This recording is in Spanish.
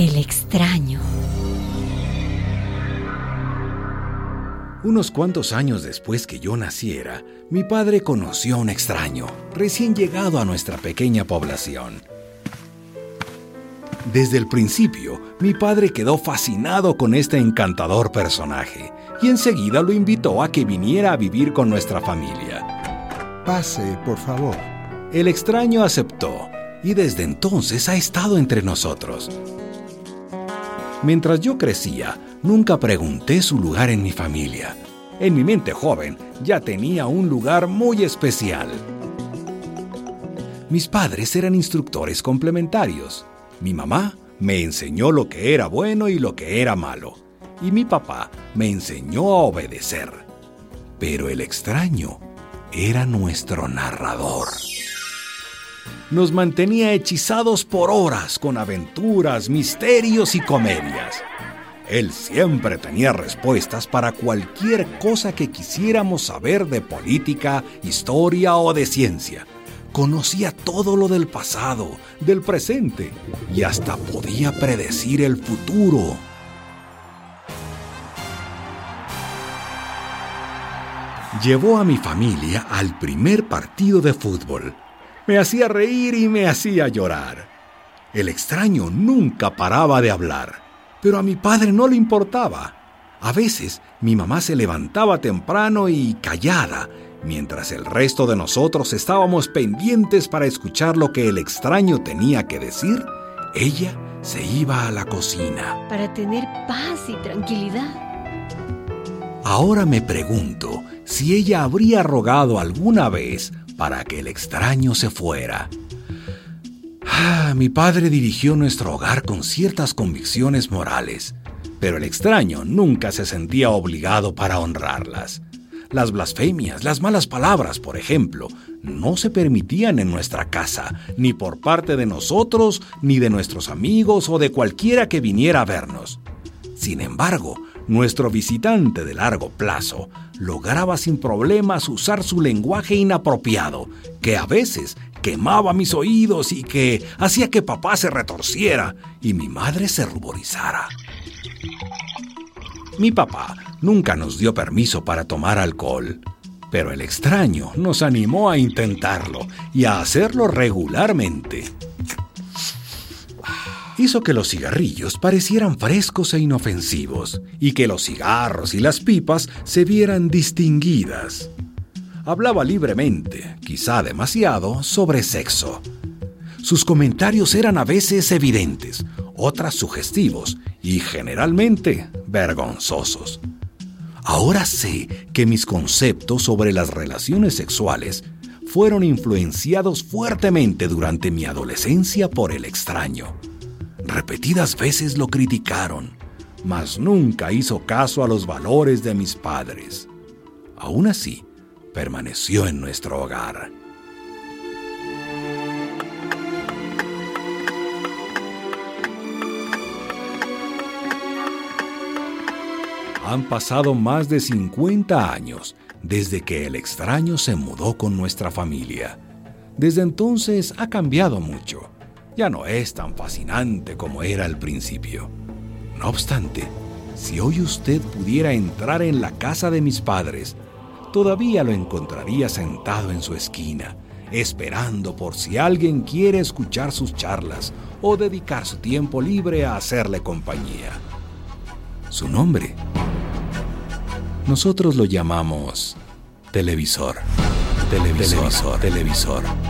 El extraño. Unos cuantos años después que yo naciera, mi padre conoció a un extraño, recién llegado a nuestra pequeña población. Desde el principio, mi padre quedó fascinado con este encantador personaje y enseguida lo invitó a que viniera a vivir con nuestra familia. Pase, por favor. El extraño aceptó y desde entonces ha estado entre nosotros. Mientras yo crecía, nunca pregunté su lugar en mi familia. En mi mente joven ya tenía un lugar muy especial. Mis padres eran instructores complementarios. Mi mamá me enseñó lo que era bueno y lo que era malo. Y mi papá me enseñó a obedecer. Pero el extraño era nuestro narrador. Nos mantenía hechizados por horas con aventuras, misterios y comedias. Él siempre tenía respuestas para cualquier cosa que quisiéramos saber de política, historia o de ciencia. Conocía todo lo del pasado, del presente y hasta podía predecir el futuro. Llevó a mi familia al primer partido de fútbol. Me hacía reír y me hacía llorar. El extraño nunca paraba de hablar, pero a mi padre no le importaba. A veces mi mamá se levantaba temprano y callada Mientras el resto de nosotros estábamos pendientes para escuchar lo que el extraño tenía que decir, ella se iba a la cocina. Para tener paz y tranquilidad. Ahora me pregunto si ella habría rogado alguna vez para que el extraño se fuera. Ah, mi padre dirigió nuestro hogar con ciertas convicciones morales, pero el extraño nunca se sentía obligado para honrarlas. Las blasfemias, las malas palabras, por ejemplo, no se permitían en nuestra casa, ni por parte de nosotros, ni de nuestros amigos o de cualquiera que viniera a vernos. Sin embargo, nuestro visitante de largo plazo lograba sin problemas usar su lenguaje inapropiado, que a veces quemaba mis oídos y que hacía que papá se retorciera y mi madre se ruborizara. Mi papá nunca nos dio permiso para tomar alcohol, pero el extraño nos animó a intentarlo y a hacerlo regularmente. Hizo que los cigarrillos parecieran frescos e inofensivos y que los cigarros y las pipas se vieran distinguidas. Hablaba libremente, quizá demasiado, sobre sexo. Sus comentarios eran a veces evidentes, otras sugestivos y generalmente vergonzosos. Ahora sé que mis conceptos sobre las relaciones sexuales fueron influenciados fuertemente durante mi adolescencia por el extraño. Repetidas veces lo criticaron, mas nunca hizo caso a los valores de mis padres. Aún así, permaneció en nuestro hogar. Han pasado más de 50 años desde que el extraño se mudó con nuestra familia. Desde entonces ha cambiado mucho. Ya no es tan fascinante como era al principio. No obstante, si hoy usted pudiera entrar en la casa de mis padres, todavía lo encontraría sentado en su esquina, esperando por si alguien quiere escuchar sus charlas o dedicar su tiempo libre a hacerle compañía. Su nombre nosotros lo llamamos televisor. Televisor, televisor, televisor.